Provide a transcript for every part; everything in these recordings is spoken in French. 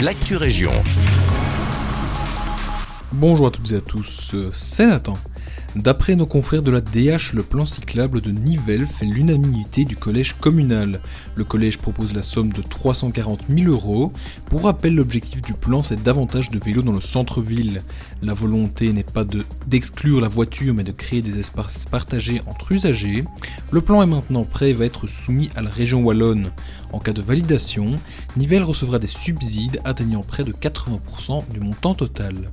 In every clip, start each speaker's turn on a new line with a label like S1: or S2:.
S1: l'actu région.
S2: Bonjour à toutes et à tous, c'est Nathan. D'après nos confrères de la DH, le plan cyclable de Nivelles fait l'unanimité du collège communal. Le collège propose la somme de 340 000 euros. Pour rappel, l'objectif du plan, c'est davantage de vélos dans le centre-ville. La volonté n'est pas d'exclure la voiture, mais de créer des espaces partagés entre usagers. Le plan est maintenant prêt et va être soumis à la région wallonne. En cas de validation, Nivelles recevra des subsides atteignant près de 80% du montant total.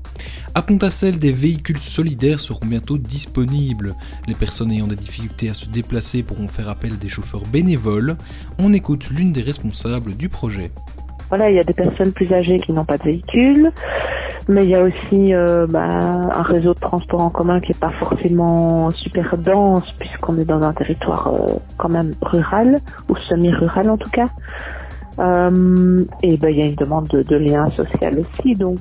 S2: À Pontacelle, des véhicules solidaires seront bientôt disponibles. Les personnes ayant des difficultés à se déplacer pourront faire appel à des chauffeurs bénévoles. On écoute l'une des responsables du projet.
S3: Voilà, il y a des personnes plus âgées qui n'ont pas de véhicule, mais il y a aussi euh, bah, un réseau de transport en commun qui n'est pas forcément super dense puisqu'on est dans un territoire euh, quand même rural ou semi-rural en tout cas. Euh, et ben il y a une demande de, de lien social aussi, donc.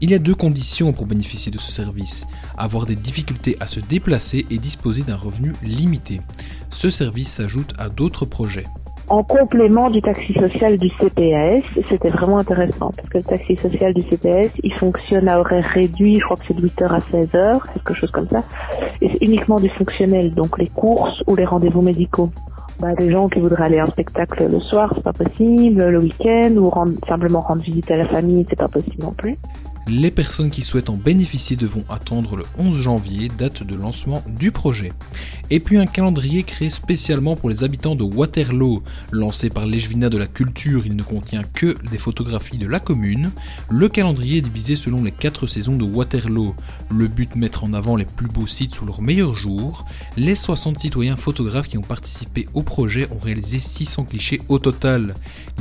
S2: Il y a deux conditions pour bénéficier de ce service avoir des difficultés à se déplacer et disposer d'un revenu limité. Ce service s'ajoute à d'autres projets
S3: en complément du taxi social du CPS, c'était vraiment intéressant parce que le taxi social du CPS, il fonctionne à horaire réduit, je crois que c'est de 8h à 16h, quelque chose comme ça, et c'est uniquement du fonctionnel, donc les courses ou les rendez-vous médicaux. Bah, des gens qui voudraient aller à un spectacle le soir, c'est pas possible, le week-end, ou simplement rendre visite à la famille, c'est pas possible non plus.
S2: Les personnes qui souhaitent en bénéficier devront attendre le 11 janvier, date de lancement du projet. Et puis un calendrier créé spécialement pour les habitants de Waterloo. Lancé par l'Echevina de la Culture, il ne contient que des photographies de la commune. Le calendrier est divisé selon les 4 saisons de Waterloo. Le but mettre en avant les plus beaux sites sous leurs meilleurs jours. Les 60 citoyens photographes qui ont participé au projet ont réalisé 600 clichés au total.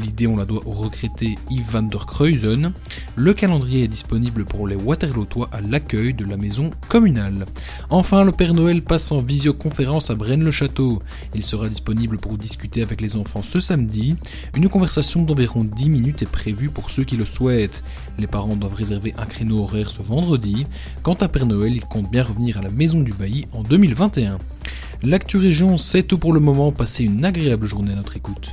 S2: L'idée on la doit au regretté Yves van der Kreuzen. Le calendrier est pour les Waterlootois à l'accueil de la maison communale. Enfin, le Père Noël passe en visioconférence à Braine-le-Château. Il sera disponible pour discuter avec les enfants ce samedi. Une conversation d'environ 10 minutes est prévue pour ceux qui le souhaitent. Les parents doivent réserver un créneau horaire ce vendredi. Quant à Père Noël, il compte bien revenir à la maison du bailli en 2021. L'actu région, c'est tout pour le moment. Passez une agréable journée à notre écoute.